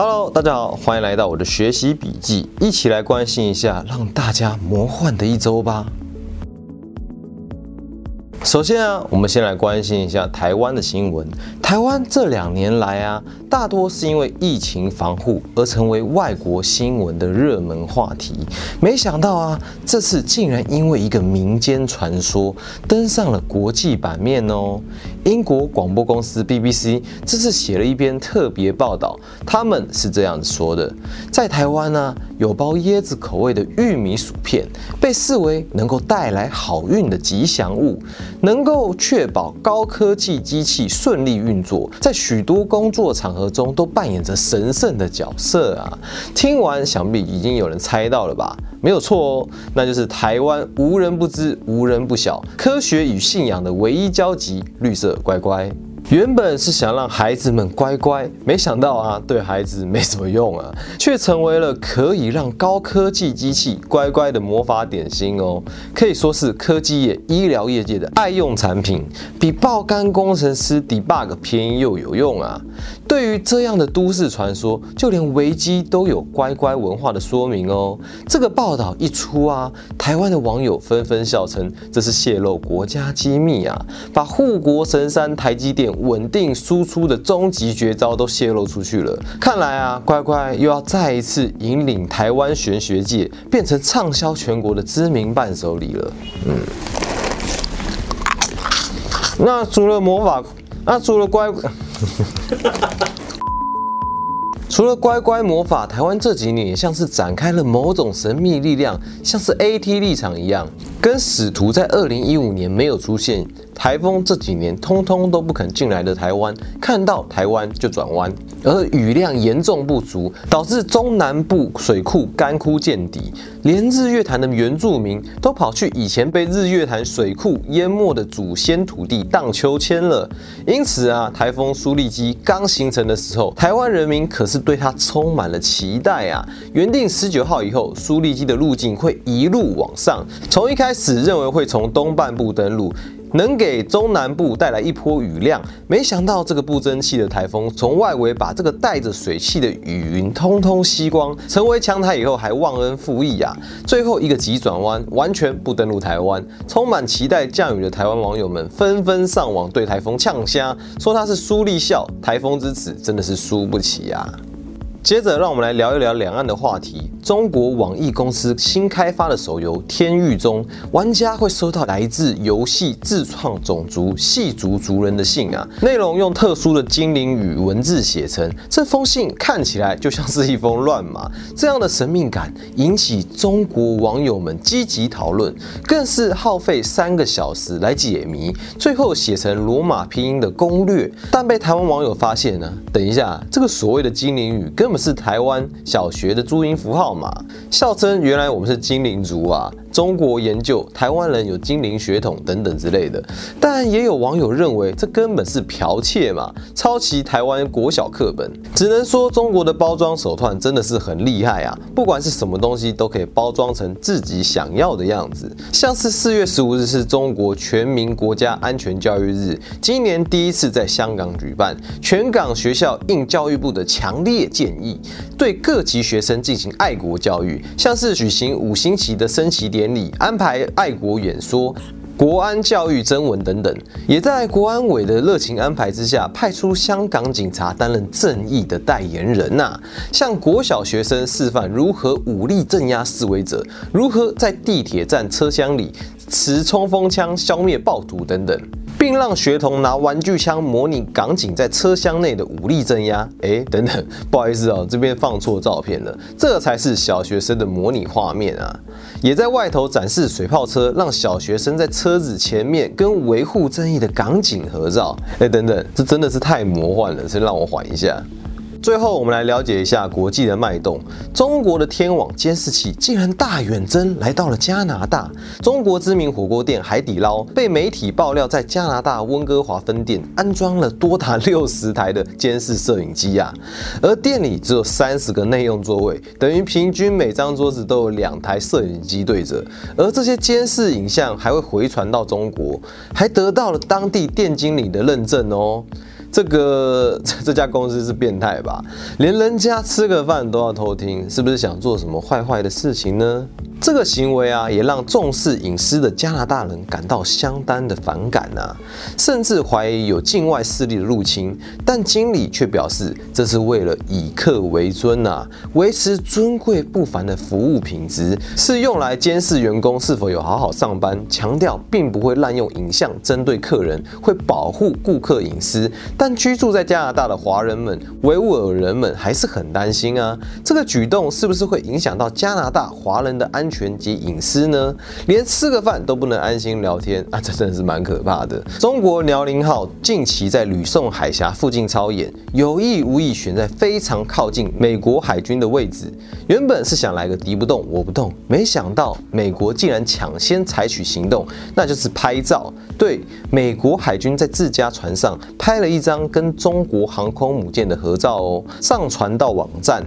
Hello，大家好，欢迎来到我的学习笔记，一起来关心一下让大家魔幻的一周吧。首先啊，我们先来关心一下台湾的新闻。台湾这两年来啊，大多是因为疫情防护而成为外国新闻的热门话题。没想到啊，这次竟然因为一个民间传说登上了国际版面哦。英国广播公司 BBC 这次写了一篇特别报道，他们是这样子说的：在台湾呢，有包椰子口味的玉米薯片，被视为能够带来好运的吉祥物。能够确保高科技机器顺利运作，在许多工作场合中都扮演着神圣的角色啊！听完，想必已经有人猜到了吧？没有错哦，那就是台湾无人不知、无人不晓，科学与信仰的唯一交集——绿色乖乖。原本是想让孩子们乖乖，没想到啊，对孩子没什么用啊，却成为了可以让高科技机器乖乖的魔法点心哦，可以说是科技业、医疗业界的爱用产品，比爆肝工程师 debug 便宜又有用啊。对于这样的都市传说，就连维基都有乖乖文化的说明哦。这个报道一出啊，台湾的网友纷纷笑称这是泄露国家机密啊，把护国神山台积电。稳定输出的终极绝招都泄露出去了，看来啊，乖乖又要再一次引领台湾玄学界变成畅销全国的知名伴手礼了。嗯，那除了魔法，那除了乖，除了乖乖魔法，台湾这几年也像是展开了某种神秘力量，像是 AT 立场一样，跟使徒在二零一五年没有出现。台风这几年通通都不肯进来的台湾，看到台湾就转弯，而雨量严重不足，导致中南部水库干枯见底，连日月潭的原住民都跑去以前被日月潭水库淹没的祖先土地荡秋千了。因此啊，台风苏力基刚形成的时候，台湾人民可是对它充满了期待啊。原定十九号以后，苏力基的路径会一路往上，从一开始认为会从东半部登陆。能给中南部带来一波雨量，没想到这个不争气的台风从外围把这个带着水汽的雨云通通吸光，成为强台以后还忘恩负义啊！最后一个急转弯，完全不登陆台湾，充满期待降雨的台湾网友们纷纷上网对台风呛虾，说它是苏力笑，台风之子真的是输不起啊！接着，让我们来聊一聊两岸的话题。中国网易公司新开发的手游《天域》中，玩家会收到来自游戏自创种族细族族人的信啊，内容用特殊的精灵语文字写成。这封信看起来就像是一封乱码，这样的神秘感引起中国网友们积极讨论，更是耗费三个小时来解谜，最后写成罗马拼音的攻略。但被台湾网友发现呢，等一下，这个所谓的精灵语根根本是台湾小学的注音符号嘛？笑称原来我们是精灵族啊！中国研究台湾人有精灵血统等等之类的，但也有网友认为这根本是剽窃嘛，抄袭台湾国小课本。只能说中国的包装手段真的是很厉害啊！不管是什么东西都可以包装成自己想要的样子。像是四月十五日是中国全民国家安全教育日，今年第一次在香港举办，全港学校应教育部的强烈建议，对各级学生进行爱国教育，像是举行五星旗的升旗典。礼安排爱国演说、国安教育征文等等，也在国安委的热情安排之下，派出香港警察担任正义的代言人呐，向国小学生示范如何武力镇压示威者，如何在地铁站车厢里持冲锋枪消灭暴徒等等。并让学童拿玩具枪模拟港警在车厢内的武力镇压。哎，等等，不好意思哦，这边放错照片了，这才是小学生的模拟画面啊！也在外头展示水炮车，让小学生在车子前面跟维护正义的港警合照。哎，等等，这真的是太魔幻了，先让我缓一下。最后，我们来了解一下国际的脉动。中国的天网监视器竟然大远征来到了加拿大。中国知名火锅店海底捞被媒体爆料，在加拿大温哥华分店安装了多达六十台的监视摄影机啊！而店里只有三十个内用座位，等于平均每张桌子都有两台摄影机对着。而这些监视影像还会回传到中国，还得到了当地店经理的认证哦。这个 这家公司是变态吧？连人家吃个饭都要偷听，是不是想做什么坏坏的事情呢？这个行为啊，也让重视隐私的加拿大人感到相当的反感啊，甚至怀疑有境外势力的入侵。但经理却表示，这是为了以客为尊啊，维持尊贵不凡的服务品质，是用来监视员工是否有好好上班。强调并不会滥用影像针对客人，会保护顾客隐私。但居住在加拿大的华人们、维吾尔人们还是很担心啊，这个举动是不是会影响到加拿大华人的安？安全及隐私呢？连吃个饭都不能安心聊天啊！这真的是蛮可怕的。中国辽宁号近期在吕宋海峡附近操演，有意无意选在非常靠近美国海军的位置。原本是想来个敌不动我不动，没想到美国竟然抢先采取行动，那就是拍照。对，美国海军在自家船上拍了一张跟中国航空母舰的合照哦，上传到网站。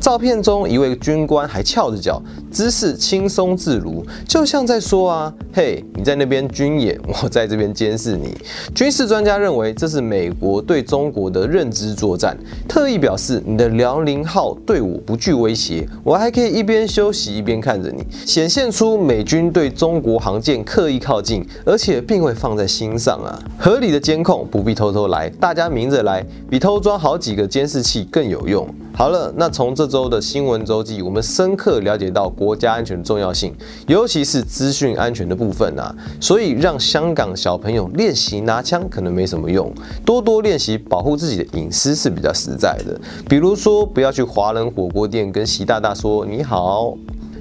照片中一位军官还翘着脚，姿势轻松自如，就像在说啊，嘿，你在那边军演，我在这边监视你。军事专家认为这是美国对中国的认知作战，特意表示你的辽宁号对我不具威胁，我还可以一边休息一边看着你，显现出美军对中国航舰刻意靠近，而且并未放在心上啊。合理的监控不必偷偷来，大家明着来，比偷装好几个监视器更有用。好了，那从这周的新闻周记，我们深刻了解到国家安全的重要性，尤其是资讯安全的部分啊。所以让香港小朋友练习拿枪可能没什么用，多多练习保护自己的隐私是比较实在的。比如说，不要去华人火锅店跟习大大说你好。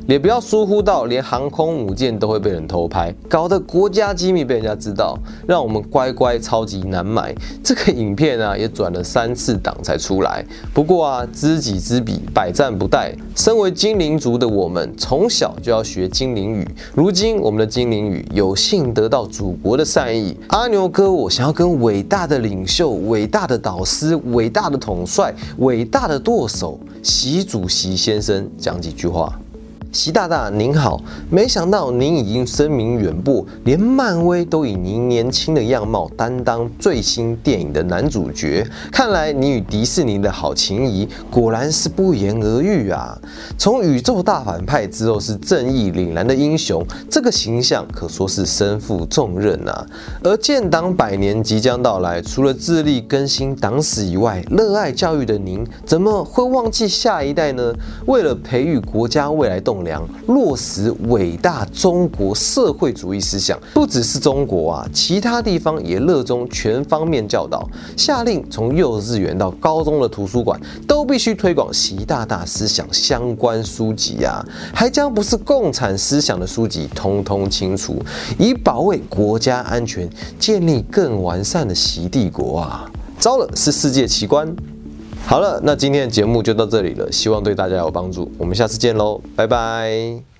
也不要疏忽到连航空母舰都会被人偷拍，搞得国家机密被人家知道，让我们乖乖超级难买。这个影片啊，也转了三次档才出来。不过啊，知己知彼，百战不殆。身为精灵族的我们，从小就要学精灵语。如今我们的精灵语有幸得到祖国的善意。阿牛哥，我想要跟伟大的领袖、伟大的导师、伟大的统帅、伟大的舵手习主席先生讲几句话。习大大您好，没想到您已经声名远播，连漫威都以您年轻的样貌担当最新电影的男主角。看来你与迪士尼的好情谊果然是不言而喻啊！从宇宙大反派之后是正义凛然的英雄，这个形象可说是身负重任啊。而建党百年即将到来，除了致力更新党史以外，热爱教育的您怎么会忘记下一代呢？为了培育国家未来动。落实伟大中国社会主义思想，不只是中国啊，其他地方也热衷全方面教导。下令从幼稚园到高中的图书馆都必须推广习大大思想相关书籍啊，还将不是共产思想的书籍通通清除，以保卫国家安全，建立更完善的习帝国啊！糟了，是世界奇观。好了，那今天的节目就到这里了，希望对大家有帮助。我们下次见喽，拜拜。